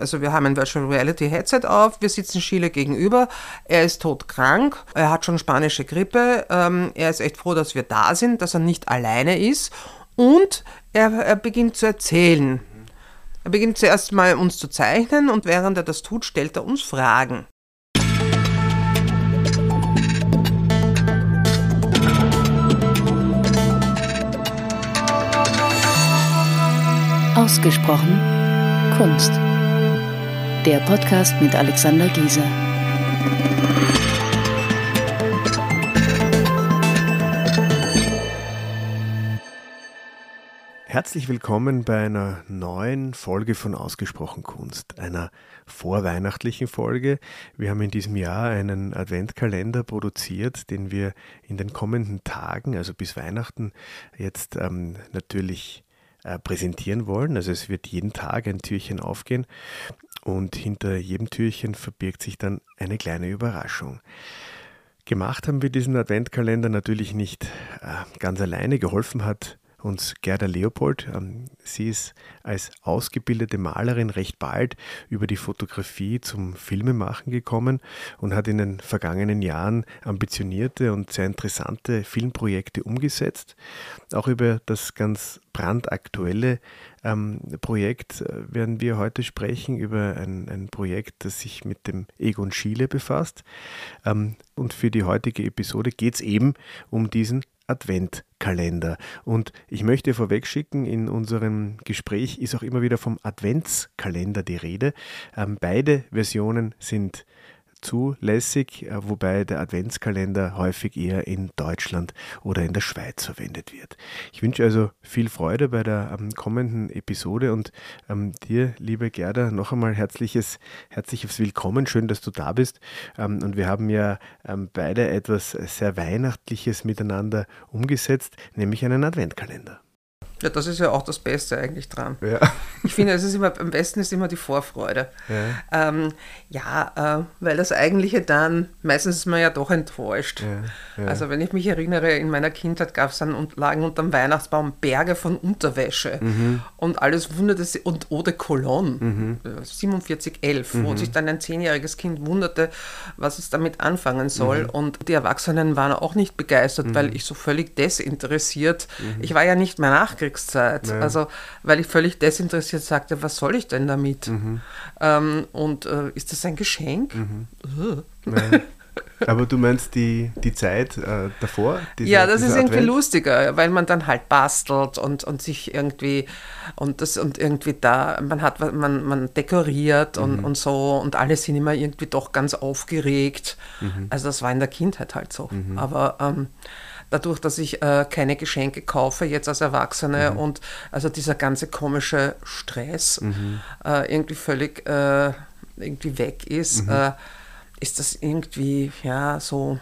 Also wir haben ein Virtual Reality Headset auf, wir sitzen Schiele gegenüber, er ist todkrank, er hat schon spanische Grippe, ähm, er ist echt froh, dass wir da sind, dass er nicht alleine ist und er, er beginnt zu erzählen. Er beginnt zuerst mal uns zu zeichnen und während er das tut, stellt er uns Fragen. Ausgesprochen Kunst. Der Podcast mit Alexander Gieser. Herzlich willkommen bei einer neuen Folge von Ausgesprochen Kunst, einer vorweihnachtlichen Folge. Wir haben in diesem Jahr einen Adventkalender produziert, den wir in den kommenden Tagen, also bis Weihnachten, jetzt ähm, natürlich äh, präsentieren wollen. Also es wird jeden Tag ein Türchen aufgehen und hinter jedem Türchen verbirgt sich dann eine kleine Überraschung. Gemacht haben wir diesen Adventkalender natürlich nicht äh, ganz alleine. Geholfen hat uns Gerda Leopold. Ähm, sie ist als ausgebildete Malerin recht bald über die Fotografie zum Filmemachen gekommen und hat in den vergangenen Jahren ambitionierte und sehr interessante Filmprojekte umgesetzt. Auch über das ganz brandaktuelle ähm, Projekt äh, werden wir heute sprechen, über ein, ein, Projekt, das sich mit dem Egon Schiele befasst. Ähm, und für die heutige Episode geht es eben um diesen Adventkalender. Und ich möchte vorweg schicken, in unserem Gespräch ist auch immer wieder vom Adventskalender die Rede. Ähm, beide Versionen sind zulässig, äh, wobei der Adventskalender häufig eher in Deutschland oder in der Schweiz verwendet wird. Ich wünsche also viel Freude bei der ähm, kommenden Episode und ähm, dir, liebe Gerda, noch einmal herzliches, herzliches Willkommen. Schön, dass du da bist. Ähm, und wir haben ja ähm, beide etwas sehr Weihnachtliches miteinander umgesetzt, nämlich einen Adventkalender. Ja, das ist ja auch das Beste eigentlich dran. Ja. Ich finde, es ist immer, am besten ist immer die Vorfreude. Ja, ähm, ja äh, weil das Eigentliche dann, meistens ist man ja doch enttäuscht. Ja, ja. Also wenn ich mich erinnere, in meiner Kindheit gab es dann und lagen unterm Weihnachtsbaum Berge von Unterwäsche mhm. und alles wunderte sich, und Eau de Cologne, mhm. 4711, mhm. wo sich dann ein zehnjähriges Kind wunderte, was es damit anfangen soll. Mhm. Und die Erwachsenen waren auch nicht begeistert, weil mhm. ich so völlig desinteressiert, mhm. ich war ja nicht mehr nachgegangen Nachkriegszeit. Ja. Also, weil ich völlig desinteressiert sagte, was soll ich denn damit? Mhm. Ähm, und äh, ist das ein Geschenk? Mhm. Ja. Aber du meinst die, die Zeit äh, davor? Diese, ja, das ist irgendwie Advent? lustiger, weil man dann halt bastelt und, und sich irgendwie und das und irgendwie da, man hat man, man dekoriert und, mhm. und so und alle sind immer irgendwie doch ganz aufgeregt. Mhm. Also das war in der Kindheit halt so. Mhm. Aber ähm, dadurch, dass ich äh, keine Geschenke kaufe jetzt als Erwachsene mhm. und also dieser ganze komische Stress mhm. äh, irgendwie völlig äh, irgendwie weg ist, mhm. Äh, ist das irgendwie ja so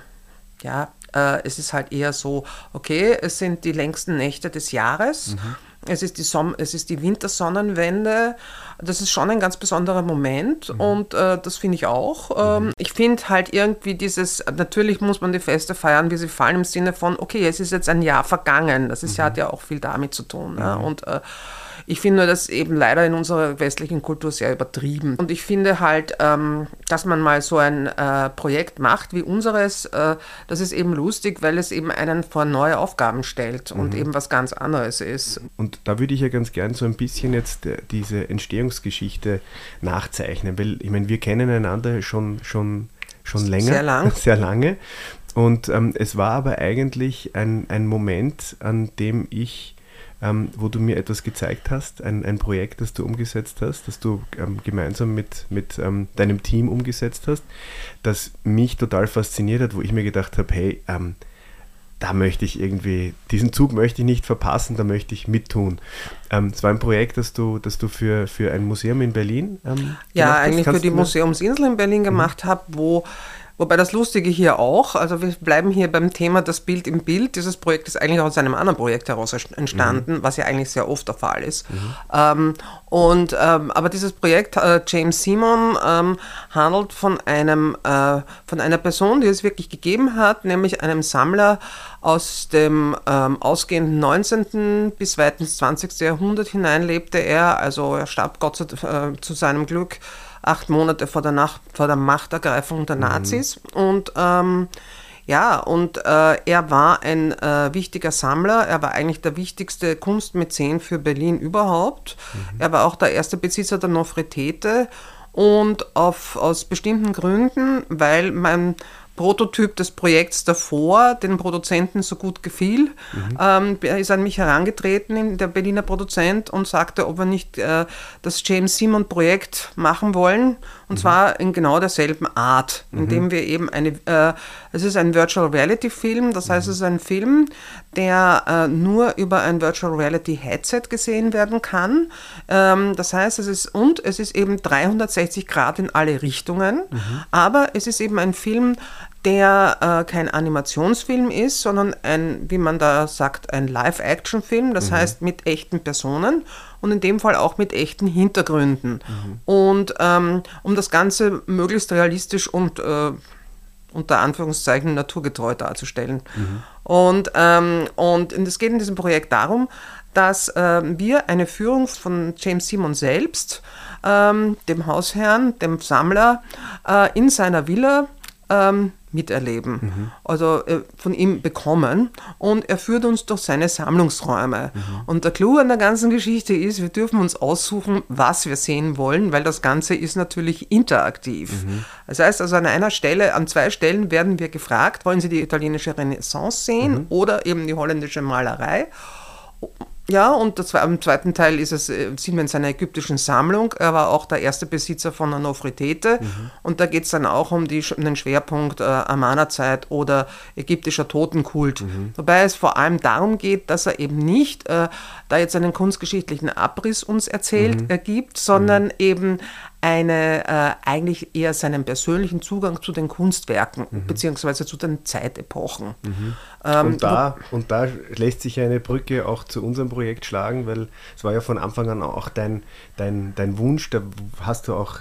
ja äh, es ist halt eher so okay es sind die längsten Nächte des Jahres mhm. Es ist, die Som es ist die Wintersonnenwende. Das ist schon ein ganz besonderer Moment mhm. und äh, das finde ich auch. Mhm. Ähm, ich finde halt irgendwie dieses, natürlich muss man die Feste feiern, wie sie fallen, im Sinne von, okay, es ist jetzt ein Jahr vergangen. Das ist, mhm. hat ja auch viel damit zu tun. Ja? Mhm. Und äh, ich finde das eben leider in unserer westlichen Kultur sehr übertrieben. Und ich finde halt, ähm, dass man mal so ein äh, Projekt macht wie unseres, äh, das ist eben lustig, weil es eben einen vor neue Aufgaben stellt und mhm. eben was ganz anderes ist. Und da würde ich ja ganz gern so ein bisschen jetzt äh, diese Entstehungsgeschichte nachzeichnen, weil ich meine, wir kennen einander schon, schon, schon länger. Sehr lang. Sehr lange. Und ähm, es war aber eigentlich ein, ein Moment, an dem ich ähm, wo du mir etwas gezeigt hast, ein, ein Projekt, das du umgesetzt hast, das du ähm, gemeinsam mit, mit ähm, deinem Team umgesetzt hast, das mich total fasziniert hat, wo ich mir gedacht habe, hey, ähm, da möchte ich irgendwie, diesen Zug möchte ich nicht verpassen, da möchte ich mittun. Ähm, es war ein Projekt, das du, das du für, für ein Museum in Berlin ähm, Ja, eigentlich für die Museumsinsel in Berlin mhm. gemacht mhm. habe, wo Wobei das Lustige hier auch, also wir bleiben hier beim Thema das Bild im Bild. Dieses Projekt ist eigentlich aus einem anderen Projekt heraus entstanden, mhm. was ja eigentlich sehr oft der Fall ist. Mhm. Ähm, und, ähm, aber dieses Projekt äh, James Simon ähm, handelt von, einem, äh, von einer Person, die es wirklich gegeben hat, nämlich einem Sammler aus dem ähm, ausgehenden 19. bis weit ins 20. Jahrhundert hinein lebte er. Also er starb Gott sei, äh, zu seinem Glück acht Monate vor der, Nacht, vor der Machtergreifung der mhm. Nazis. Mhm. Und ähm, ja, und äh, er war ein äh, wichtiger Sammler. Er war eigentlich der wichtigste Kunstmäzen für Berlin überhaupt. Mhm. Er war auch der erste Besitzer der Nofretete. Und auf, aus bestimmten Gründen, weil mein Prototyp des Projekts davor den Produzenten so gut gefiel. Mhm. Ähm, er ist an mich herangetreten, der Berliner Produzent, und sagte, ob wir nicht äh, das James Simon Projekt machen wollen. Und mhm. zwar in genau derselben Art, indem mhm. wir eben eine, äh, es ist ein Virtual Reality Film, das heißt, es ist ein Film, der äh, nur über ein Virtual Reality Headset gesehen werden kann. Ähm, das heißt, es ist, und es ist eben 360 Grad in alle Richtungen, mhm. aber es ist eben ein Film, der äh, kein Animationsfilm ist, sondern ein, wie man da sagt, ein Live-Action-Film, das mhm. heißt mit echten Personen und in dem Fall auch mit echten Hintergründen. Mhm. Und ähm, um das Ganze möglichst realistisch und äh, unter Anführungszeichen naturgetreu darzustellen. Mhm. Und, ähm, und es geht in diesem Projekt darum, dass äh, wir eine Führung von James Simon selbst, ähm, dem Hausherrn, dem Sammler, äh, in seiner Villa ähm, miterleben, mhm. also äh, von ihm bekommen. Und er führt uns durch seine Sammlungsräume. Mhm. Und der Clou an der ganzen Geschichte ist, wir dürfen uns aussuchen, was wir sehen wollen, weil das Ganze ist natürlich interaktiv. Mhm. Das heißt also an einer Stelle, an zwei Stellen werden wir gefragt, wollen Sie die italienische Renaissance sehen mhm. oder eben die holländische Malerei? Ja, und das, im zweiten Teil ist es, äh, sind wir in seiner ägyptischen Sammlung. Er war auch der erste Besitzer von einer Nofretete. Mhm. Und da geht es dann auch um, die, um den Schwerpunkt äh, Amana-Zeit oder ägyptischer Totenkult. Mhm. Wobei es vor allem darum geht, dass er eben nicht äh, da jetzt einen kunstgeschichtlichen Abriss uns erzählt, mhm. ergibt, sondern mhm. eben eine, äh, eigentlich eher seinen persönlichen Zugang zu den Kunstwerken mhm. beziehungsweise zu den Zeitepochen. Mhm. Ähm, und, da, und da lässt sich eine Brücke auch zu unserem Projekt schlagen, weil es war ja von Anfang an auch dein, dein, dein Wunsch, da hast du auch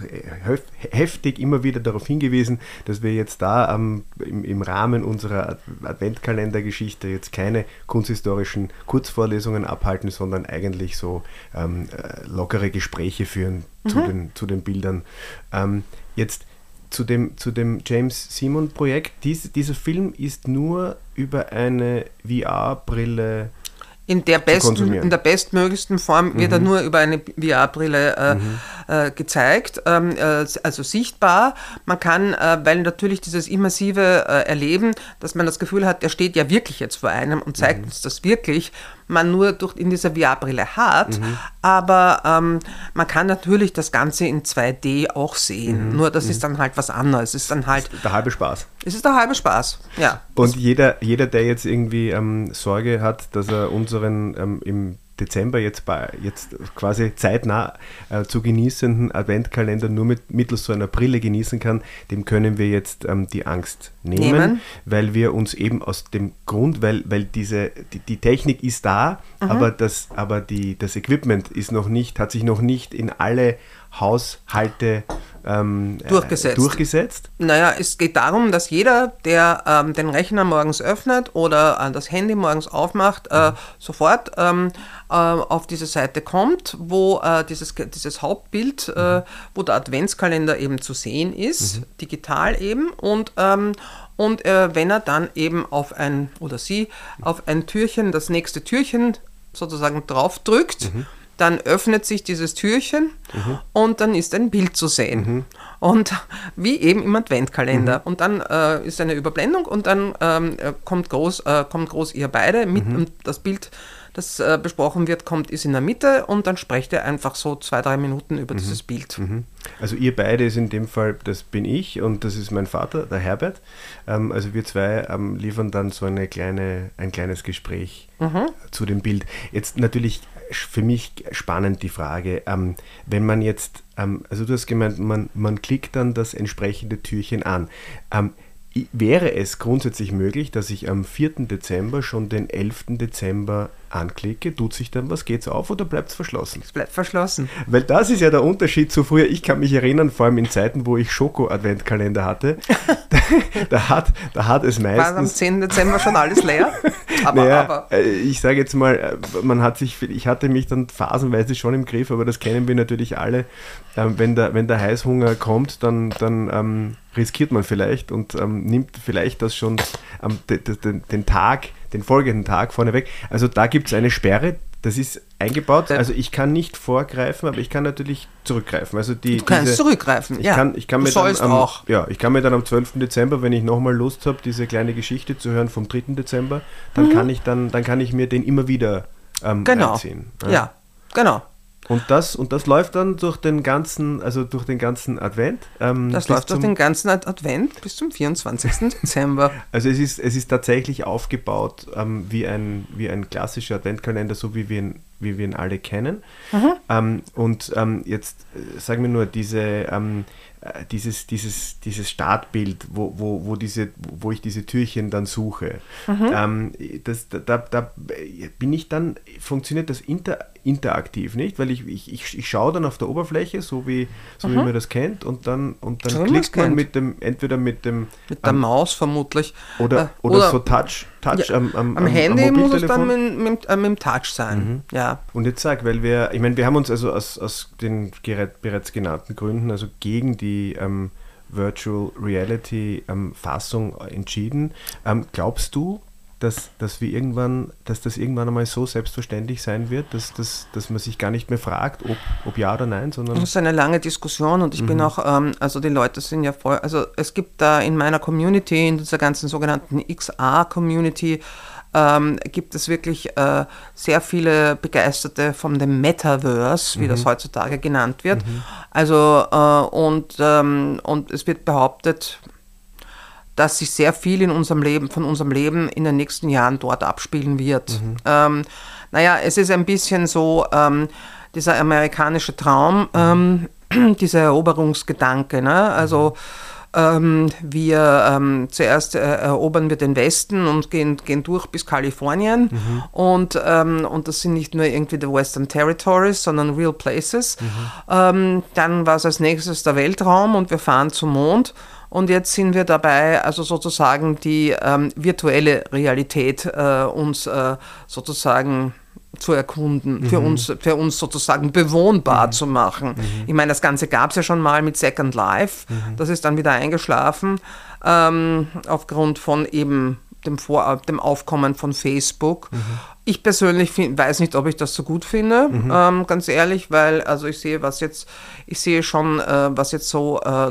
heftig immer wieder darauf hingewiesen, dass wir jetzt da ähm, im, im Rahmen unserer Adventkalendergeschichte jetzt keine kunsthistorischen Kurzvorlesungen abhalten, sondern eigentlich so ähm, äh, lockere Gespräche führen mhm. zu, den, zu den Bildern. Ähm, jetzt zu dem, zu dem James Simon Projekt. Dies, dieser Film ist nur über eine VR-Brille in der, besten, in der bestmöglichsten Form wird mhm. er nur über eine VR-Brille äh, mhm. äh, gezeigt, ähm, äh, also sichtbar. Man kann, äh, weil natürlich dieses immersive äh, Erleben, dass man das Gefühl hat, der steht ja wirklich jetzt vor einem und zeigt mhm. uns das wirklich, man nur durch, in dieser VR-Brille hat. Mhm. Aber ähm, man kann natürlich das Ganze in 2D auch sehen. Mhm. Nur das ist mhm. dann halt was anderes. Es ist dann halt. Der halbe Spaß. Es ist der halbe Spaß, ja. Und jeder, jeder, der jetzt irgendwie ähm, Sorge hat, dass er unseren ähm, im Dezember jetzt, bei, jetzt quasi zeitnah äh, zu genießenden Adventkalender nur mit, mittels so einer Brille genießen kann, dem können wir jetzt ähm, die Angst nehmen, nehmen, weil wir uns eben aus dem Grund, weil, weil diese, die, die Technik ist da, mhm. aber, das, aber die, das Equipment ist noch nicht, hat sich noch nicht in alle Haushalte ähm, äh, durchgesetzt. Äh, durchgesetzt? Naja, es geht darum, dass jeder, der ähm, den Rechner morgens öffnet oder äh, das Handy morgens aufmacht, äh, mhm. sofort ähm, äh, auf diese Seite kommt, wo äh, dieses, dieses Hauptbild, mhm. wo der Adventskalender eben zu sehen ist, mhm. digital eben, und ähm, und wenn er dann eben auf ein oder sie auf ein Türchen, das nächste Türchen sozusagen drauf drückt, mhm dann öffnet sich dieses Türchen mhm. und dann ist ein Bild zu sehen. Mhm. Und wie eben im Adventkalender. Mhm. Und dann äh, ist eine Überblendung und dann ähm, äh, kommt, groß, äh, kommt groß ihr beide mit mhm. und das Bild das äh, besprochen wird, kommt, ist in der Mitte und dann sprecht ihr einfach so zwei, drei Minuten über mhm. dieses Bild. Mhm. Also ihr beide ist in dem Fall, das bin ich und das ist mein Vater, der Herbert. Ähm, also wir zwei ähm, liefern dann so eine kleine, ein kleines Gespräch mhm. zu dem Bild. Jetzt natürlich für mich spannend die Frage, ähm, wenn man jetzt, ähm, also du hast gemeint, man, man klickt dann das entsprechende Türchen an. Ähm, wäre es grundsätzlich möglich, dass ich am 4. Dezember schon den 11. Dezember anklicke, tut sich dann was, geht's auf oder bleibt es verschlossen? Es bleibt verschlossen. Weil das ist ja der Unterschied zu früher. Ich kann mich erinnern, vor allem in Zeiten, wo ich Schoko-Adventkalender hatte, da, da, hat, da hat es meistens... War am 10. Dezember schon alles leer? Aber, naja, aber. Äh, ich sage jetzt mal, äh, man hat sich, ich hatte mich dann phasenweise schon im Griff, aber das kennen wir natürlich alle. Ähm, wenn, der, wenn der Heißhunger kommt, dann, dann ähm, riskiert man vielleicht und ähm, nimmt vielleicht das schon ähm, den, den Tag, den folgenden Tag vorneweg. Also da gibt es eine Sperre, das ist eingebaut. Also ich kann nicht vorgreifen, aber ich kann natürlich zurückgreifen. Also die, du kannst diese, zurückgreifen, ich ja. Kann, ich kann du mir dann am, auch. Ja, ich kann mir dann am 12. Dezember, wenn ich nochmal Lust habe, diese kleine Geschichte zu hören vom 3. Dezember, dann mhm. kann ich dann, dann kann ich mir den immer wieder ähm, genau. reinziehen. Ja. ja, genau. Und das, und das läuft dann durch den ganzen, also durch den ganzen Advent. Ähm, das läuft durch den ganzen Advent bis zum 24. Dezember. Also es ist, es ist tatsächlich aufgebaut ähm, wie, ein, wie ein klassischer Adventkalender, so wie wir ihn, wie wir ihn alle kennen. Mhm. Ähm, und ähm, jetzt äh, sagen wir nur, diese ähm, äh, dieses, dieses, dieses Startbild, wo, wo, wo, diese, wo ich diese Türchen dann suche. Mhm. Ähm, das, da, da bin ich dann, funktioniert das inter, interaktiv, nicht? Weil ich, ich, ich, ich schaue dann auf der Oberfläche, so wie, so mhm. wie man das kennt, und dann, und dann so klickt man mit dem, entweder mit dem mit der am, Maus vermutlich. Oder, äh, oder, oder so Touch, Touch ja, am, am, am, Handy am muss es dann mit, mit, äh, mit, dem Touch sein. Mhm. Ja. Und jetzt sag, weil wir, ich meine, wir haben uns also aus, aus den bereits genannten Gründen also gegen die ähm, Virtual Reality ähm, Fassung entschieden. Ähm, glaubst du, dass, dass wir irgendwann, dass das irgendwann einmal so selbstverständlich sein wird, dass, dass, dass man sich gar nicht mehr fragt, ob, ob ja oder nein, sondern. Das ist eine lange Diskussion und ich mhm. bin auch, ähm, also die Leute sind ja voll, also es gibt da in meiner Community, in dieser ganzen sogenannten XR-Community, ähm, gibt es wirklich äh, sehr viele Begeisterte von dem Metaverse, wie mhm. das heutzutage genannt wird. Mhm. Also äh, und, ähm, und es wird behauptet, dass sich sehr viel in unserem Leben, von unserem Leben in den nächsten Jahren dort abspielen wird. Mhm. Ähm, naja, es ist ein bisschen so ähm, dieser amerikanische Traum, ähm, dieser Eroberungsgedanke. Ne? Also ähm, wir ähm, zuerst äh, erobern wir den Westen und gehen, gehen durch bis Kalifornien. Mhm. Und, ähm, und das sind nicht nur irgendwie die Western Territories, sondern real places. Mhm. Dann war es als nächstes der Weltraum und wir fahren zum Mond. Und jetzt sind wir dabei, also sozusagen die ähm, virtuelle Realität äh, uns äh, sozusagen zu erkunden, mhm. für, uns, für uns sozusagen bewohnbar mhm. zu machen. Mhm. Ich meine, das Ganze gab es ja schon mal mit Second Life, mhm. das ist dann wieder eingeschlafen, ähm, aufgrund von eben dem, Vor dem Aufkommen von Facebook. Mhm. Ich persönlich find, weiß nicht, ob ich das so gut finde, mhm. ähm, ganz ehrlich, weil also ich sehe, was jetzt, ich sehe schon, äh, was jetzt so äh,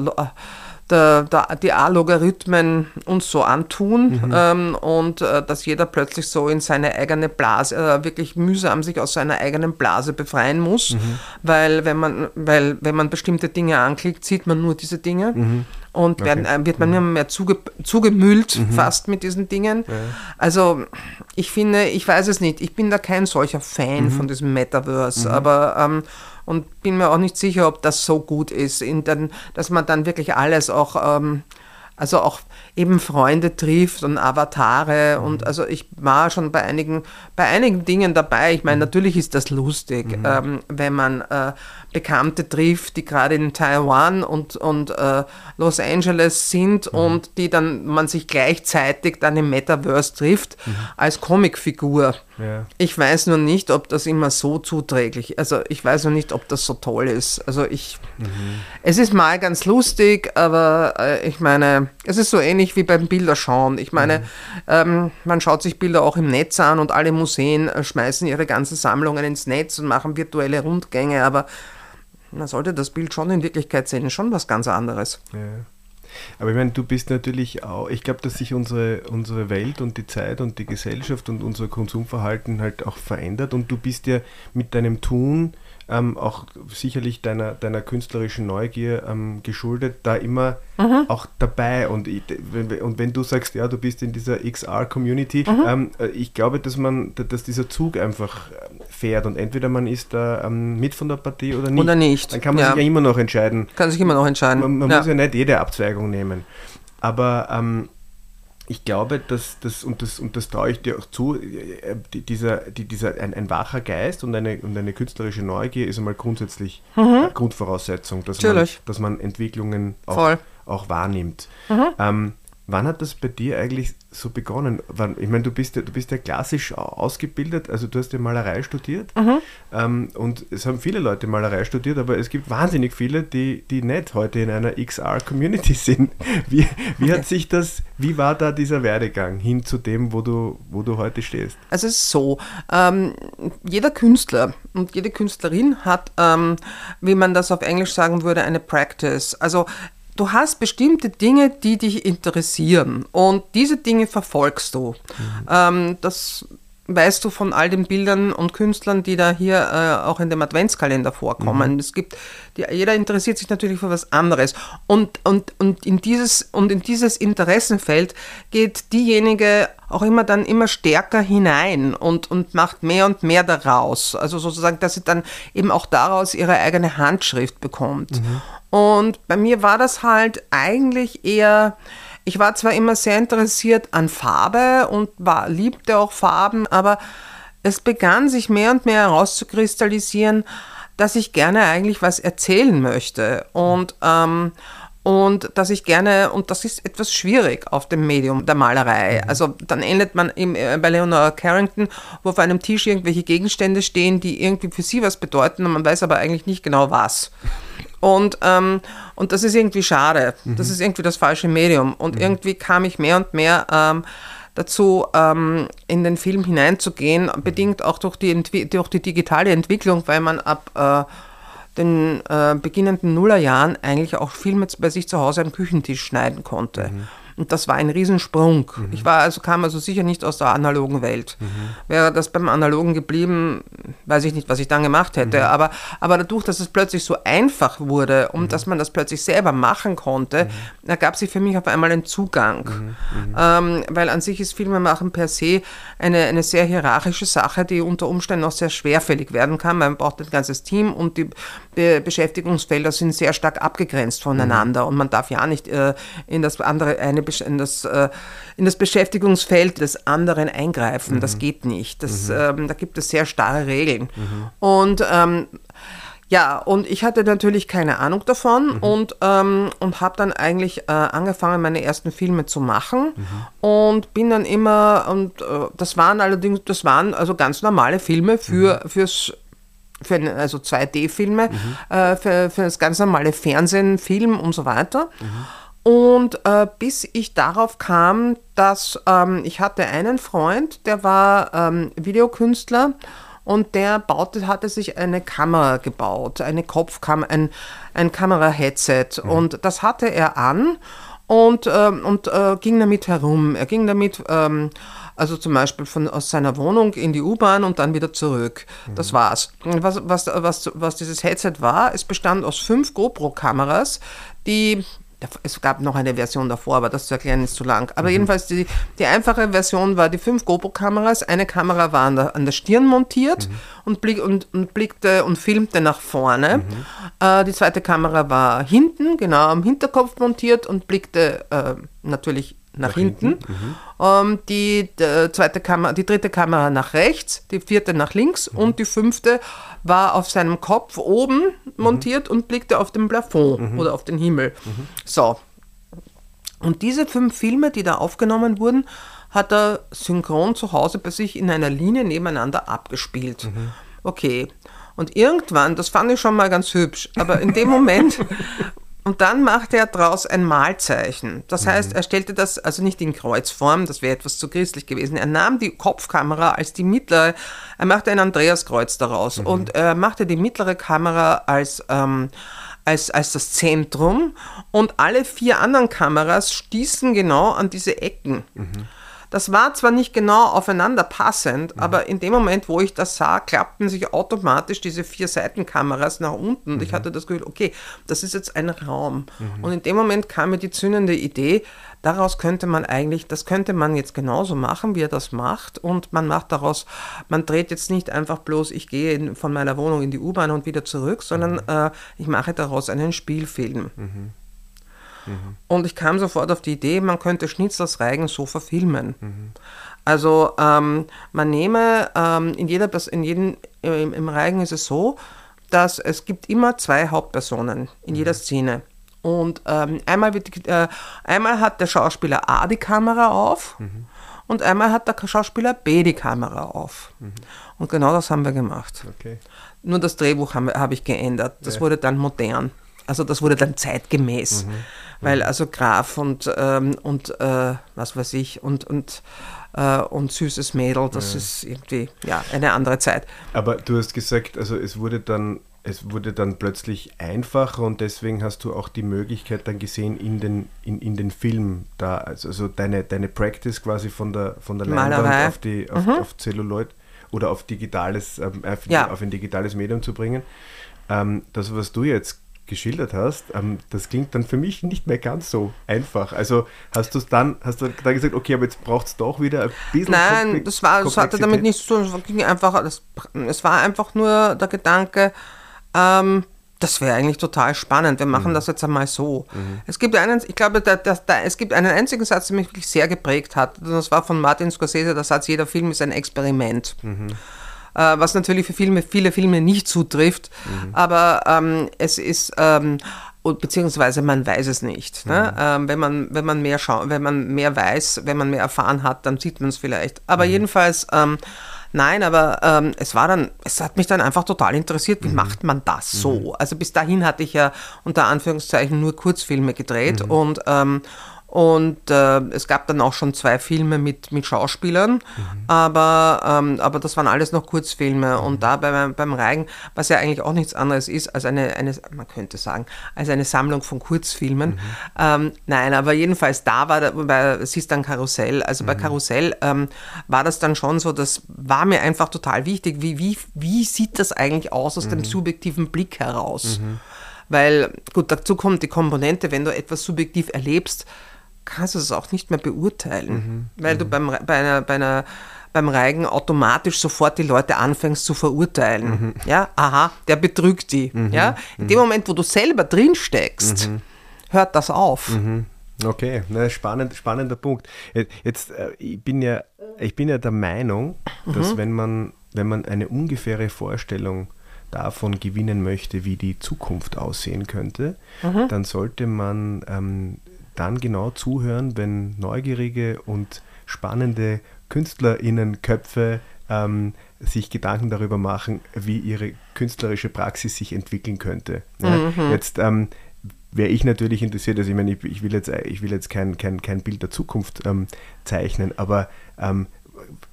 der, der, die A-Logarithmen uns so antun mhm. ähm, und äh, dass jeder plötzlich so in seine eigene Blase, äh, wirklich mühsam sich aus seiner eigenen Blase befreien muss, mhm. weil, wenn man, weil wenn man bestimmte Dinge anklickt, sieht man nur diese Dinge. Mhm. Und okay. werden, äh, wird man mhm. immer mehr zuge, zugemüllt mhm. fast mit diesen Dingen. Ja. Also ich finde, ich weiß es nicht, ich bin da kein solcher Fan mhm. von diesem Metaverse, aber ähm, und bin mir auch nicht sicher, ob das so gut ist, den, dass man dann wirklich alles auch, ähm, also auch eben Freunde trifft und Avatare mhm. und also ich war schon bei einigen, bei einigen Dingen dabei. Ich meine, mhm. natürlich ist das lustig, mhm. ähm, wenn man äh, Bekannte trifft, die gerade in Taiwan und, und äh, Los Angeles sind mhm. und die dann man sich gleichzeitig dann im Metaverse trifft mhm. als Comicfigur. Ja. Ich weiß nur nicht, ob das immer so zuträglich ist. Also ich weiß nur nicht, ob das so toll ist. Also ich, mhm. es ist mal ganz lustig, aber äh, ich meine, es ist so ähnlich wie beim Bilderschauen. Ich meine, mhm. ähm, man schaut sich Bilder auch im Netz an und alle Museen äh, schmeißen ihre ganzen Sammlungen ins Netz und machen virtuelle Rundgänge, aber man sollte das Bild schon in Wirklichkeit sehen, ist schon was ganz anderes. Ja. Aber ich meine, du bist natürlich auch, ich glaube, dass sich unsere, unsere Welt und die Zeit und die Gesellschaft und unser Konsumverhalten halt auch verändert. Und du bist ja mit deinem Tun ähm, auch sicherlich deiner, deiner künstlerischen Neugier ähm, geschuldet, da immer mhm. auch dabei. Und, ich, und wenn du sagst, ja, du bist in dieser XR-Community, ähm, äh, ich glaube, dass man, dass dieser Zug einfach ähm, fährt und entweder man ist da ähm, mit von der Partie oder nicht. Oder nicht. Dann kann man ja. sich ja immer noch entscheiden. Kann sich immer noch entscheiden. Man, man ja. muss ja nicht jede Abzweigung nehmen. Aber ähm, ich glaube, dass das, und das, und das traue ich dir auch zu, äh, dieser, dieser, ein, ein wacher Geist und eine, und eine künstlerische Neugier ist einmal grundsätzlich mhm. Grundvoraussetzung, dass man, dass man Entwicklungen auch, auch wahrnimmt. Mhm. Ähm, Wann hat das bei dir eigentlich so begonnen? Ich meine, du bist, ja, du bist ja klassisch ausgebildet, also du hast ja Malerei studiert mhm. ähm, und es haben viele Leute Malerei studiert, aber es gibt wahnsinnig viele, die, die nicht heute in einer XR-Community sind. Wie, wie hat sich das, wie war da dieser Werdegang hin zu dem, wo du, wo du heute stehst? Also es ist so, ähm, jeder Künstler und jede Künstlerin hat, ähm, wie man das auf Englisch sagen würde, eine Practice. Also du hast bestimmte Dinge, die dich interessieren und diese Dinge verfolgst du. Mhm. Ähm, das weißt du von all den Bildern und Künstlern, die da hier äh, auch in dem Adventskalender vorkommen. Mhm. Es gibt, die, jeder interessiert sich natürlich für was anderes. Und, und, und, in dieses, und in dieses Interessenfeld geht diejenige auch immer dann immer stärker hinein und, und macht mehr und mehr daraus. Also sozusagen, dass sie dann eben auch daraus ihre eigene Handschrift bekommt. Mhm. Und bei mir war das halt eigentlich eher, ich war zwar immer sehr interessiert an Farbe und war, liebte auch Farben, aber es begann sich mehr und mehr herauszukristallisieren, dass ich gerne eigentlich was erzählen möchte. Und ähm, und dass ich gerne, und das ist etwas schwierig auf dem Medium der Malerei. Mhm. Also dann endet man im, äh, bei Leonora Carrington, wo auf einem Tisch irgendwelche Gegenstände stehen, die irgendwie für sie was bedeuten und man weiß aber eigentlich nicht genau was. Und, ähm, und das ist irgendwie schade. Mhm. Das ist irgendwie das falsche Medium. Und mhm. irgendwie kam ich mehr und mehr ähm, dazu, ähm, in den Film hineinzugehen, bedingt auch durch die, durch die digitale Entwicklung, weil man ab äh, den äh, beginnenden Nullerjahren eigentlich auch Filme bei sich zu Hause am Küchentisch schneiden konnte. Mhm. Und das war ein Riesensprung. Mhm. Ich war also, kam also sicher nicht aus der analogen Welt. Mhm. Wäre das beim Analogen geblieben, weiß ich nicht, was ich dann gemacht hätte. Mhm. Aber, aber dadurch, dass es plötzlich so einfach wurde und mhm. dass man das plötzlich selber machen konnte, mhm. ergab sich für mich auf einmal ein Zugang. Mhm. Ähm, weil an sich ist Filmemachen per se eine, eine sehr hierarchische Sache, die unter Umständen auch sehr schwerfällig werden kann. Man braucht ein ganzes Team und die Be Beschäftigungsfelder sind sehr stark abgegrenzt voneinander und man darf ja nicht äh, in das andere eine in das, äh, in das Beschäftigungsfeld des anderen eingreifen. Mhm. Das geht nicht. Das, mhm. ähm, da gibt es sehr starre Regeln. Mhm. Und ähm, ja, und ich hatte natürlich keine Ahnung davon mhm. und, ähm, und habe dann eigentlich äh, angefangen, meine ersten Filme zu machen mhm. und bin dann immer, und äh, das waren allerdings, das waren also ganz normale Filme für, mhm. fürs für eine, also 2D-Filme, mhm. äh, für, für das ganz normale Fernsehen, Film und so weiter. Und äh, bis ich darauf kam, dass ähm, ich hatte einen Freund, der war ähm, Videokünstler und der baute, hatte sich eine Kamera gebaut, eine Kopfkamera, ein, ein Kamera-Headset mhm. und das hatte er an und, ähm, und äh, ging damit herum. Er ging damit ähm, also zum Beispiel von, aus seiner Wohnung in die U-Bahn und dann wieder zurück. Mhm. Das war's. Was, was, was, was dieses Headset war, es bestand aus fünf GoPro-Kameras, die es gab noch eine Version davor, aber das zu erklären ist zu lang. Aber mhm. jedenfalls, die, die einfache Version war die fünf GoPro-Kameras. Eine Kamera war an der, an der Stirn montiert mhm. und, blick, und, und, blickte und filmte nach vorne. Mhm. Äh, die zweite Kamera war hinten, genau am Hinterkopf montiert und blickte äh, natürlich nach, nach hinten. hinten. Mhm. Ähm, die, die, zweite Kamera, die dritte Kamera nach rechts, die vierte nach links mhm. und die fünfte war auf seinem Kopf oben mhm. montiert und blickte auf den Plafond mhm. oder auf den Himmel. Mhm. So. Und diese fünf Filme, die da aufgenommen wurden, hat er synchron zu Hause bei sich in einer Linie nebeneinander abgespielt. Mhm. Okay. Und irgendwann, das fand ich schon mal ganz hübsch, aber in dem Moment Und dann machte er daraus ein Malzeichen. Das heißt, mhm. er stellte das also nicht in Kreuzform, das wäre etwas zu christlich gewesen. Er nahm die Kopfkamera als die mittlere, er machte ein Andreaskreuz daraus mhm. und er machte die mittlere Kamera als, ähm, als, als das Zentrum und alle vier anderen Kameras stießen genau an diese Ecken. Mhm. Das war zwar nicht genau aufeinander passend, mhm. aber in dem Moment, wo ich das sah, klappten sich automatisch diese vier Seitenkameras nach unten. Und mhm. ich hatte das Gefühl, okay, das ist jetzt ein Raum. Mhm. Und in dem Moment kam mir die zündende Idee, daraus könnte man eigentlich, das könnte man jetzt genauso machen, wie er das macht. Und man macht daraus, man dreht jetzt nicht einfach bloß, ich gehe in, von meiner Wohnung in die U-Bahn und wieder zurück, sondern mhm. äh, ich mache daraus einen Spielfilm. Mhm. Und ich kam sofort auf die Idee, man könnte Schnitzlers Reigen so verfilmen. Also ähm, man nehme ähm, in jeder in jedem im, im Reigen ist es so, dass es gibt immer zwei Hauptpersonen in jeder Szene. Und ähm, einmal, wird, äh, einmal hat der Schauspieler A die Kamera auf mhm. und einmal hat der Schauspieler B die Kamera auf. Mhm. Und genau das haben wir gemacht. Okay. Nur das Drehbuch habe hab ich geändert. Das ja. wurde dann modern. Also das wurde dann zeitgemäß. Mhm. Weil also Graf und, ähm, und äh, was weiß ich und, und, äh, und süßes Mädel, das ja. ist irgendwie ja, eine andere Zeit. Aber du hast gesagt, also es wurde dann es wurde dann plötzlich einfacher und deswegen hast du auch die Möglichkeit dann gesehen in den, in, in den Film da, also, also deine, deine Practice quasi von der, von der Leinwand auf, die, auf, mhm. auf Celluloid oder auf digitales, ähm, auf, ja. auf, ein digitales Medium zu bringen. Ähm, das, was du jetzt geschildert hast, ähm, das klingt dann für mich nicht mehr ganz so einfach. Also hast du es dann, hast du dann gesagt, okay, aber jetzt braucht es doch wieder ein bisschen Nein, das war, das hatte damit nichts zu tun. Es ging einfach, das, es war einfach nur der Gedanke, ähm, das wäre eigentlich total spannend. Wir machen mhm. das jetzt einmal so. Mhm. Es gibt einen, ich glaube, da, da, da, es gibt einen einzigen Satz, der mich wirklich sehr geprägt hat. Das war von Martin Scorsese, der Satz, jeder Film ist ein Experiment. Mhm. Äh, was natürlich für Filme, viele Filme nicht zutrifft. Mhm. Aber ähm, es ist ähm, beziehungsweise man weiß es nicht. Ne? Mhm. Ähm, wenn, man, wenn, man mehr wenn man mehr weiß, wenn man mehr erfahren hat, dann sieht man es vielleicht. Aber mhm. jedenfalls ähm, Nein, aber ähm, es war dann, es hat mich dann einfach total interessiert, wie mhm. macht man das so? Mhm. Also bis dahin hatte ich ja unter Anführungszeichen nur Kurzfilme gedreht mhm. und ähm, und äh, es gab dann auch schon zwei Filme mit, mit Schauspielern, mhm. aber, ähm, aber das waren alles noch Kurzfilme. Mhm. Und da beim, beim Reigen, was ja eigentlich auch nichts anderes ist als eine, eine man könnte sagen, als eine Sammlung von Kurzfilmen. Mhm. Ähm, nein, aber jedenfalls da war, bei, es ist dann Karussell. Also bei mhm. Karussell ähm, war das dann schon so, das war mir einfach total wichtig. Wie, wie, wie sieht das eigentlich aus aus dem mhm. subjektiven Blick heraus? Mhm. Weil, gut, dazu kommt die Komponente, wenn du etwas subjektiv erlebst, kannst du es auch nicht mehr beurteilen, mhm. weil mhm. du beim, bei einer, bei einer beim Reigen automatisch sofort die Leute anfängst zu verurteilen. Mhm. Ja, aha, der betrügt die. Mhm. Ja, in dem mhm. Moment, wo du selber drin steckst, mhm. hört das auf. Okay, na, spannend, spannender Punkt. Jetzt, äh, ich bin ja, ich bin ja der Meinung, dass wenn man, wenn man eine ungefähre Vorstellung davon gewinnen möchte, wie die Zukunft aussehen könnte, dann sollte man ähm, dann genau zuhören, wenn neugierige und spannende KünstlerInnenköpfe ähm, sich Gedanken darüber machen, wie ihre künstlerische Praxis sich entwickeln könnte. Ja, mhm. Jetzt ähm, wäre ich natürlich interessiert, also ich meine, ich, ich will jetzt, ich will jetzt kein, kein, kein Bild der Zukunft ähm, zeichnen, aber ähm,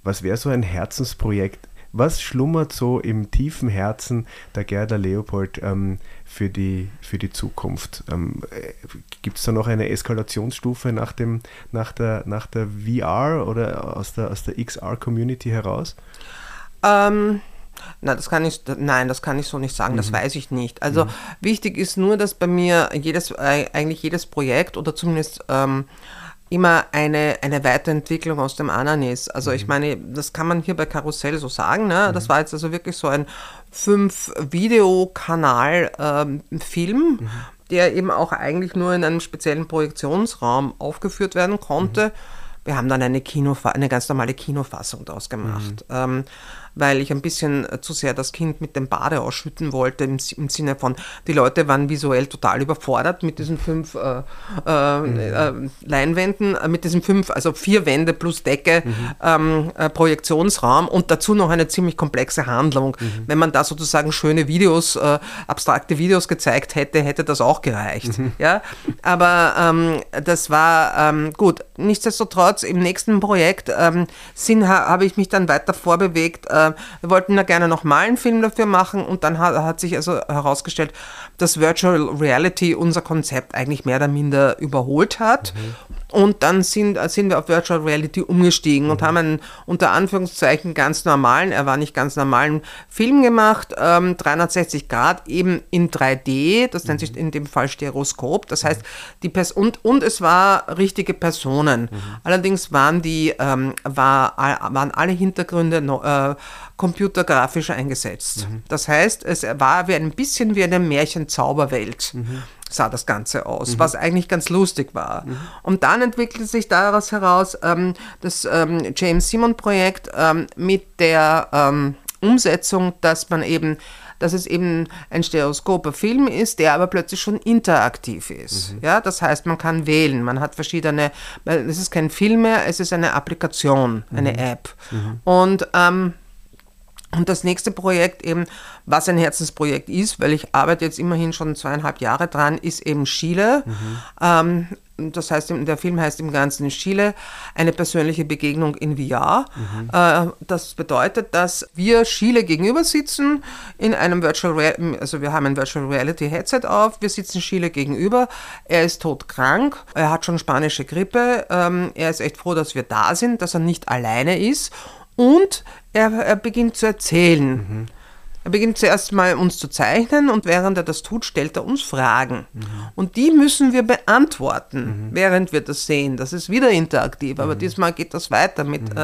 was wäre so ein Herzensprojekt, was schlummert so im tiefen Herzen der Gerda Leopold ähm, für, die, für die Zukunft? Ähm, äh, Gibt es da noch eine Eskalationsstufe nach, dem, nach, der, nach der VR oder aus der, aus der XR-Community heraus? Ähm, na, das kann ich, nein, das kann ich so nicht sagen, mhm. das weiß ich nicht. Also mhm. wichtig ist nur, dass bei mir jedes, eigentlich jedes Projekt oder zumindest ähm, immer eine, eine Weiterentwicklung aus dem anderen ist. Also mhm. ich meine, das kann man hier bei Karussell so sagen. Ne? Mhm. Das war jetzt also wirklich so ein Fünf-Videokanal-Film, ähm, mhm. der eben auch eigentlich nur in einem speziellen Projektionsraum aufgeführt werden konnte. Mhm. Wir haben dann eine, Kinofa eine ganz normale Kinofassung daraus gemacht. Mhm. Ähm, weil ich ein bisschen äh, zu sehr das Kind mit dem Bade ausschütten wollte, im, im Sinne von, die Leute waren visuell total überfordert mit diesen fünf äh, äh, mhm. Leinwänden, äh, mit diesen fünf, also vier Wände plus Decke, mhm. ähm, äh, Projektionsraum und dazu noch eine ziemlich komplexe Handlung. Mhm. Wenn man da sozusagen schöne Videos, abstrakte Videos gezeigt hätte, hätte das auch gereicht. Mhm. Ja? Aber ähm, das war ähm, gut. Nichtsdestotrotz, im nächsten Projekt ähm, ha, habe ich mich dann weiter vorbewegt, äh, wir wollten da gerne nochmal einen Film dafür machen und dann hat, hat sich also herausgestellt, dass Virtual Reality unser Konzept eigentlich mehr oder minder überholt hat. Mhm. Und dann sind, sind wir auf Virtual Reality umgestiegen mhm. und haben einen unter Anführungszeichen ganz normalen, er war nicht ganz normalen Film gemacht, ähm, 360 Grad, eben in 3D, das nennt sich mhm. in dem Fall Stereoskop. Das heißt, die Pers und, und es war richtige Personen. Mhm. Allerdings waren die, ähm, war, waren alle Hintergründe äh, computergrafisch eingesetzt. Mhm. Das heißt, es war wie ein bisschen wie eine Märchenzauberwelt. Sah das Ganze aus, mhm. was eigentlich ganz lustig war. Mhm. Und dann entwickelte sich daraus heraus ähm, das ähm, James Simon Projekt ähm, mit der ähm, Umsetzung, dass man eben dass es eben ein stereoskoper Film ist, der aber plötzlich schon interaktiv ist. Mhm. Ja, das heißt, man kann wählen, man hat verschiedene, es ist kein Film mehr, es ist eine Applikation, eine mhm. App. Mhm. Und ähm, und das nächste Projekt eben, was ein Herzensprojekt ist, weil ich arbeite jetzt immerhin schon zweieinhalb Jahre dran, ist eben Chile. Mhm. Ähm, das heißt, der Film heißt im Ganzen Chile, eine persönliche Begegnung in VR. Mhm. Äh, das bedeutet, dass wir Chile gegenüber sitzen in einem Virtual Reality, also wir haben ein Virtual Reality Headset auf, wir sitzen Chile gegenüber, er ist todkrank, er hat schon spanische Grippe, ähm, er ist echt froh, dass wir da sind, dass er nicht alleine ist und er, er beginnt zu erzählen. Mhm. Er beginnt zuerst mal uns zu zeichnen und während er das tut, stellt er uns Fragen. Mhm. Und die müssen wir beantworten, mhm. während wir das sehen. Das ist wieder interaktiv, aber mhm. diesmal geht das weiter mit, mhm.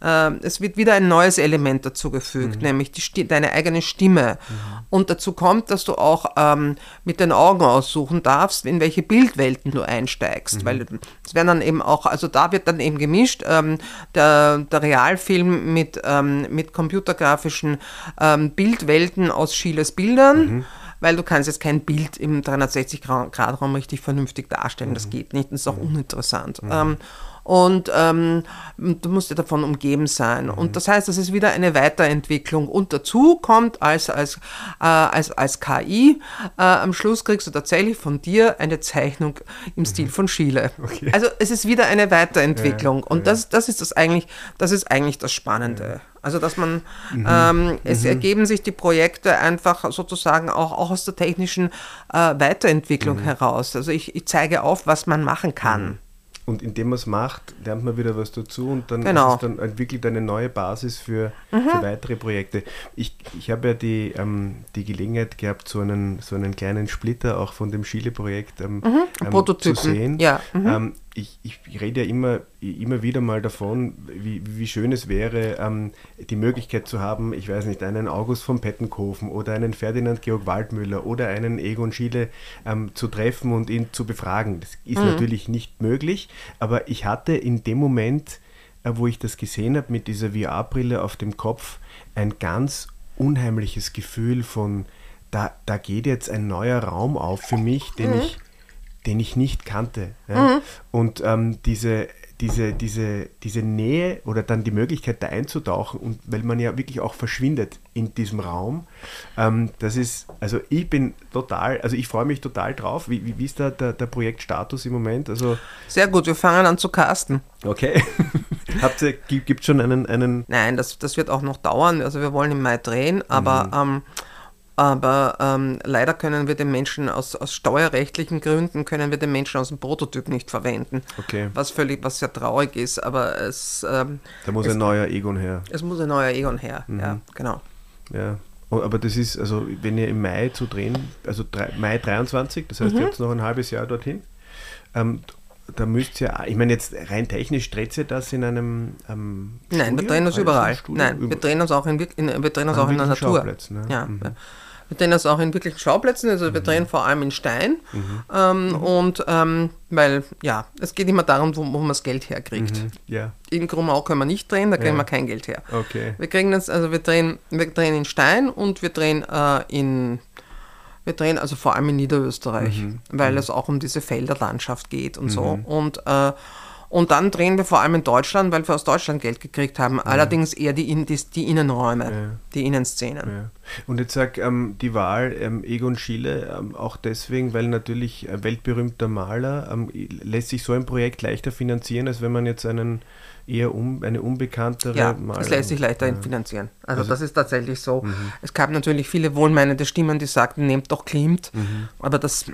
äh, äh, es wird wieder ein neues Element dazugefügt, mhm. nämlich die, deine eigene Stimme. Mhm. Und dazu kommt, dass du auch ähm, mit den Augen aussuchen darfst, in welche Bildwelten du einsteigst, weil es werden dann eben auch, also da wird dann eben gemischt, ähm, der, der Realfilm mit, ähm, mit computergrafischen ähm, Bildwelten aus Schillers Bildern. Mhm. Weil du kannst jetzt kein Bild im 360-Grad-Raum richtig vernünftig darstellen. Mhm. Das geht nicht. Das ist auch mhm. uninteressant. Mhm. Ähm, und ähm, du musst ja davon umgeben sein. Mhm. Und das heißt, das ist wieder eine Weiterentwicklung. Und dazu kommt als, als, äh, als, als KI, äh, am Schluss kriegst du tatsächlich von dir eine Zeichnung im Stil mhm. von Schiele. Okay. Also es ist wieder eine Weiterentwicklung. Ja, und ja. Das, das ist das eigentlich, das ist eigentlich das Spannende. Ja. Also dass man, mhm. ähm, es mhm. ergeben sich die Projekte einfach sozusagen auch, auch aus der technischen äh, Weiterentwicklung mhm. heraus. Also ich, ich, zeige auf, was man machen kann. Und indem man es macht, lernt man wieder was dazu und dann, genau. dann entwickelt eine neue Basis für, mhm. für weitere Projekte. Ich, ich habe ja die, ähm, die Gelegenheit gehabt, so einen, so einen kleinen Splitter auch von dem Chile-Projekt ähm, mhm. ähm, zu sehen. Ja. Mhm. Ich, ich, rede ja immer, immer wieder mal davon, wie, wie schön es wäre, ähm, die Möglichkeit zu haben, ich weiß nicht, einen August von Pettenkofen oder einen Ferdinand Georg Waldmüller oder einen Egon Schiele ähm, zu treffen und ihn zu befragen. Das ist mhm. natürlich nicht möglich, aber ich hatte in dem Moment, äh, wo ich das gesehen habe, mit dieser VR-Brille auf dem Kopf, ein ganz unheimliches Gefühl von, da, da geht jetzt ein neuer Raum auf für mich, den mhm. ich den ich nicht kannte. Ja? Mhm. Und ähm, diese, diese, diese, diese Nähe oder dann die Möglichkeit da einzutauchen und weil man ja wirklich auch verschwindet in diesem Raum, ähm, das ist, also ich bin total, also ich freue mich total drauf. Wie, wie, wie ist da der, der Projektstatus im Moment? Also, Sehr gut, wir fangen an zu casten. Okay. Habt ihr, gibt es schon einen, einen... Nein, das, das wird auch noch dauern. Also wir wollen im Mai drehen, aber mhm. ähm, aber ähm, leider können wir den Menschen aus, aus steuerrechtlichen Gründen können wir den Menschen aus dem Prototyp nicht verwenden. Okay. Was völlig, was sehr traurig ist, aber es. Ähm, da muss es, ein neuer Egon her. Es muss ein neuer Egon her, mhm. ja, genau. Ja. Oh, aber das ist, also wenn ihr im Mai zu drehen, also drei, Mai 23, das heißt, mhm. ihr habt noch ein halbes Jahr dorthin. Ähm, da müsst ihr, ich meine jetzt rein technisch, dreht ihr das in einem ähm, Nein, wir drehen uns überall. Nein, wir drehen uns auch in, in wir drehen uns auch in der Natur. Ne? Ja, mhm. Wir drehen das auch in wirklichen Schauplätzen, also wir mhm. drehen vor allem in Stein. Mhm. Ähm, mhm. Und ähm, weil, ja, es geht immer darum, wo, wo man das Geld herkriegt. Mhm. Ja. In Grumau können wir nicht drehen, da kriegen wir kein Geld her. Okay. Wir kriegen das, also wir drehen, wir drehen in Stein und wir drehen äh, in wir drehen also vor allem in Niederösterreich, mhm. weil mhm. es auch um diese Felderlandschaft geht und so. Und äh, und dann drehen wir vor allem in Deutschland, weil wir aus Deutschland Geld gekriegt haben. Ja. Allerdings eher die, die, die Innenräume, ja. die Innenszenen. Ja. Und jetzt sag ähm, die Wahl ähm, Egon Schiele ähm, auch deswegen, weil natürlich ein weltberühmter Maler ähm, lässt sich so ein Projekt leichter finanzieren, als wenn man jetzt einen eher um, eine unbekanntere Ja, Maler. es lässt sich leichter ja. finanzieren. Also, also, das ist tatsächlich so. Mhm. Es gab natürlich viele wohlmeinende Stimmen, die sagten, nehmt doch Klimt. Mhm. Aber das,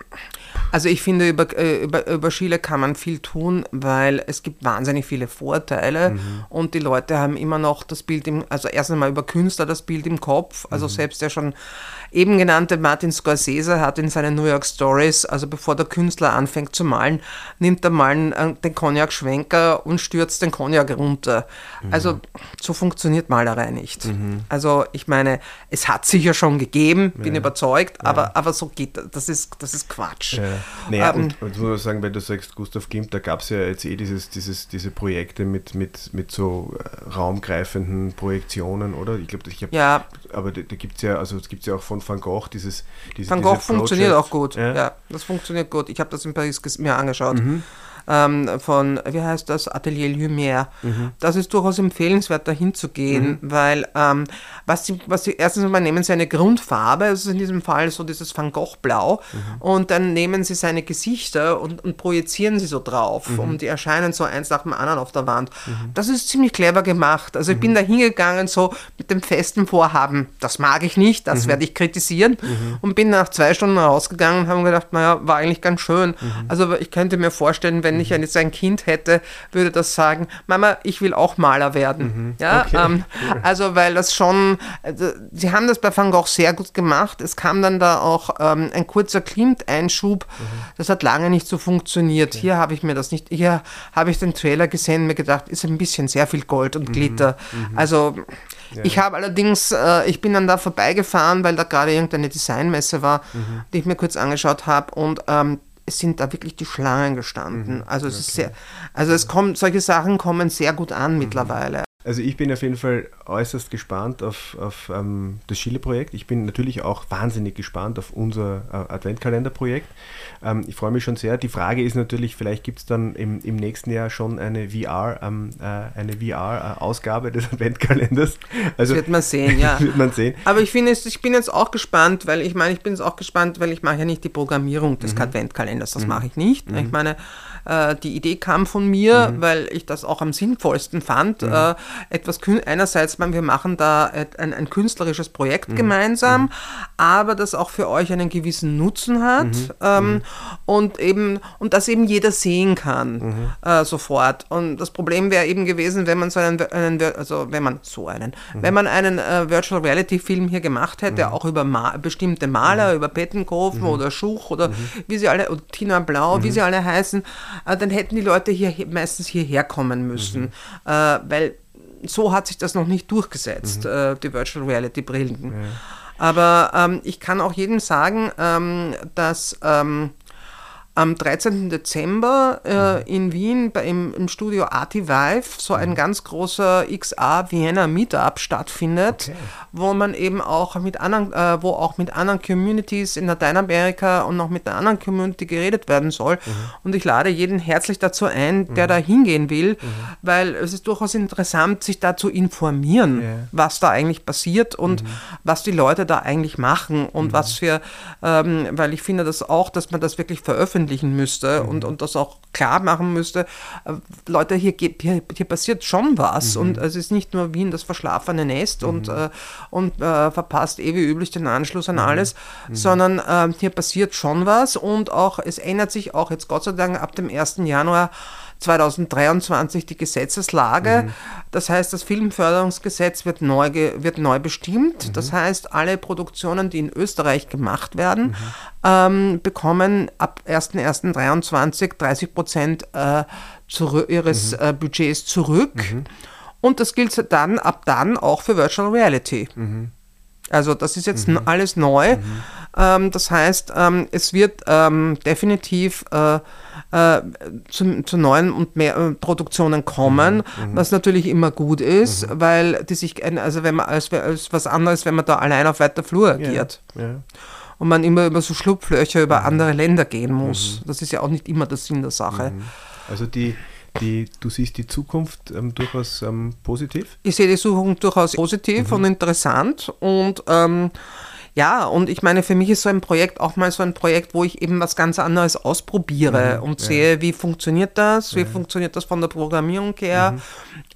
also ich finde, über, äh, über, über Schiele kann man viel tun, weil es gibt wahnsinnig viele Vorteile mhm. und die Leute haben immer noch das Bild im, also erst einmal über Künstler das Bild im Kopf. Also mhm. selbst der schon eben genannte Martin Scorsese hat in seinen New York Stories, also bevor der Künstler anfängt zu malen, nimmt er mal äh, den Cognac-Schwenker und stürzt den Cognac runter. Mhm. Also so funktioniert Malerei nicht. Mhm. Also ich meine, es hat sicher schon gegeben, bin ja. überzeugt, ja. aber, aber so geht das. Das ist, das ist Quatsch. Ja. Naja, ähm, und, und muss man sagen, wenn du sagst, Gustav Klimt, da gab es ja jetzt eh dieses, dieses, diese Projekte mit, mit, mit so äh, raumgreifenden Projektionen, oder? Ich glaube, ich habe ja. aber da, da gibt es ja, also es gibt ja auch von Van Gogh dieses, dieses Van Gogh funktioniert auch gut. Ja? ja? das funktioniert gut. Ich habe das in Paris mir angeschaut. Mhm ähm, von, wie heißt das, Atelier Lumière. Mhm. Das ist durchaus empfehlenswert, dahin zu gehen, mhm. weil ähm, was sie, was sie, erstens mal nehmen sie eine Grundfarbe, also in diesem Fall so dieses Van Gogh Blau, mhm. und dann nehmen sie seine Gesichter und, und projizieren sie so drauf mhm. und die erscheinen so eins nach dem anderen auf der Wand. Mhm. Das ist ziemlich clever gemacht. Also ich bin mhm. da hingegangen so mit dem festen Vorhaben, das mag ich nicht, das werde ich kritisieren und bin nach zwei Stunden rausgegangen und habe gedacht, naja, war eigentlich ganz schön. Also ich könnte mir vorstellen, wenn wenn ich jetzt ein Kind hätte, würde das sagen, Mama, ich will auch Maler werden. Mhm. Ja, okay. ähm, also weil das schon, also, sie haben das bei Van Gogh sehr gut gemacht. Es kam dann da auch ähm, ein kurzer Klimt-Einschub. Mhm. Das hat lange nicht so funktioniert. Okay. Hier habe ich mir das nicht, hier habe ich den Trailer gesehen und mir gedacht, ist ein bisschen sehr viel Gold und mhm. Glitter. Mhm. Also ja. Ich habe allerdings, äh, ich bin dann da vorbeigefahren, weil da gerade irgendeine Designmesse war, mhm. die ich mir kurz angeschaut habe und ähm, es sind da wirklich die Schlangen gestanden. Mhm, also es okay. ist sehr, also es kommt, solche Sachen kommen sehr gut an mhm. mittlerweile. Also ich bin auf jeden Fall äußerst gespannt auf, auf ähm, das Chile-Projekt. Ich bin natürlich auch wahnsinnig gespannt auf unser äh, Adventkalender-Projekt. Ähm, ich freue mich schon sehr. Die Frage ist natürlich, vielleicht gibt es dann im, im nächsten Jahr schon eine VR, ähm, äh, eine VR-Ausgabe des Adventkalenders. Also, das wird man sehen, ja. wird man sehen. Aber ich finde ich bin jetzt auch gespannt, weil ich meine, ich bin jetzt auch gespannt, weil ich mache ja nicht die Programmierung des mhm. Adventkalenders. Das mhm. mache ich nicht. Mhm. Ich meine, äh, die Idee kam von mir, mhm. weil ich das auch am sinnvollsten fand. Mhm. Äh, etwas einerseits, wir machen da ein, ein künstlerisches Projekt mhm. gemeinsam, mhm. aber das auch für euch einen gewissen Nutzen hat mhm. ähm, mhm. und eben und das eben jeder sehen kann äh, sofort. Und das Problem wäre eben gewesen, wenn man so einen, einen also wenn man so einen, wenn man einen äh, Virtual Reality Film hier gemacht hätte, auch über Ma bestimmte Maler, über Pettenkofen oder Schuch oder wie sie alle, oder Tina Blau, wie sie alle heißen, dann hätten die Leute hier meistens hierher kommen müssen, mhm. äh, weil so hat sich das noch nicht durchgesetzt, mhm. äh, die Virtual Reality Brillen. Ja. Aber ähm, ich kann auch jedem sagen, ähm, dass ähm, am 13. Dezember äh, mhm. in Wien bei, im, im Studio Arti Vive so ein mhm. ganz großer XA Vienna Meetup stattfindet, okay. wo man eben auch mit anderen, äh, wo auch mit anderen Communities in Lateinamerika und noch mit einer anderen Community geredet werden soll. Mhm. Und ich lade jeden herzlich dazu ein, der mhm. da hingehen will, mhm. weil es ist durchaus interessant, sich da zu informieren, yeah. was da eigentlich passiert und mhm. was die Leute da eigentlich machen und was für, ähm, weil ich finde das auch, dass man das wirklich veröffentlicht veröffentlichen müsste mhm. und, und das auch klar machen müsste. Äh, Leute, hier, geht, hier, hier passiert schon was mhm. und es ist nicht nur Wien das verschlafene Nest mhm. und, äh, und äh, verpasst eh wie üblich den Anschluss an mhm. alles, mhm. sondern äh, hier passiert schon was und auch es ändert sich auch jetzt Gott sei Dank ab dem 1. Januar 2023 die Gesetzeslage. Mhm. Das heißt, das Filmförderungsgesetz wird neu, wird neu bestimmt. Mhm. Das heißt, alle Produktionen, die in Österreich gemacht werden, mhm. ähm, bekommen ab 1.1.23 30 Prozent äh, ihres mhm. äh, Budgets zurück. Mhm. Und das gilt dann ab dann auch für Virtual Reality. Mhm. Also das ist jetzt alles neu. Ähm, das heißt, ähm, es wird ähm, definitiv äh, äh, zu, zu, neuen und mehr äh, Produktionen kommen, mhm, mhm. was natürlich immer gut ist, mhm. weil die sich, also wenn man als, als, was anderes, wenn man da allein auf weiter Flur agiert. Ja, ja. Und man immer über so Schlupflöcher über mhm. andere Länder gehen muss. Mhm. Das ist ja auch nicht immer der Sinn der Sache. Mhm. Also die, die, du siehst die Zukunft ähm, durchaus ähm, positiv? Ich sehe die Zukunft durchaus positiv und interessant und ähm, ja, und ich meine, für mich ist so ein Projekt auch mal so ein Projekt, wo ich eben was ganz anderes ausprobiere mhm, und ja. sehe, wie funktioniert das, wie ja. funktioniert das von der Programmierung her, mhm.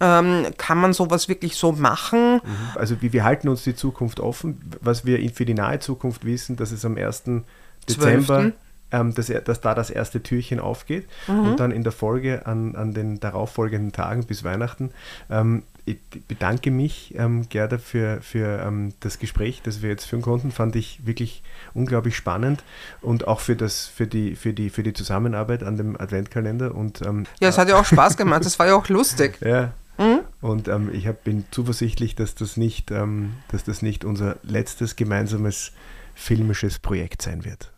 ähm, kann man sowas wirklich so machen? Mhm. Also wir, wir halten uns die Zukunft offen, was wir für die nahe Zukunft wissen, dass es am 1. Dezember ähm, dass, dass, da das erste Türchen aufgeht mhm. und dann in der Folge an, an den darauffolgenden Tagen bis Weihnachten ähm, ich bedanke mich, ähm, Gerda, für, für ähm, das Gespräch, das wir jetzt führen konnten. Fand ich wirklich unglaublich spannend und auch für, das, für, die, für, die, für die Zusammenarbeit an dem Adventkalender. Und, ähm, ja, es hat ja auch Spaß gemacht, es war ja auch lustig. Ja. Mhm. Und ähm, ich hab, bin zuversichtlich, dass das, nicht, ähm, dass das nicht unser letztes gemeinsames filmisches Projekt sein wird.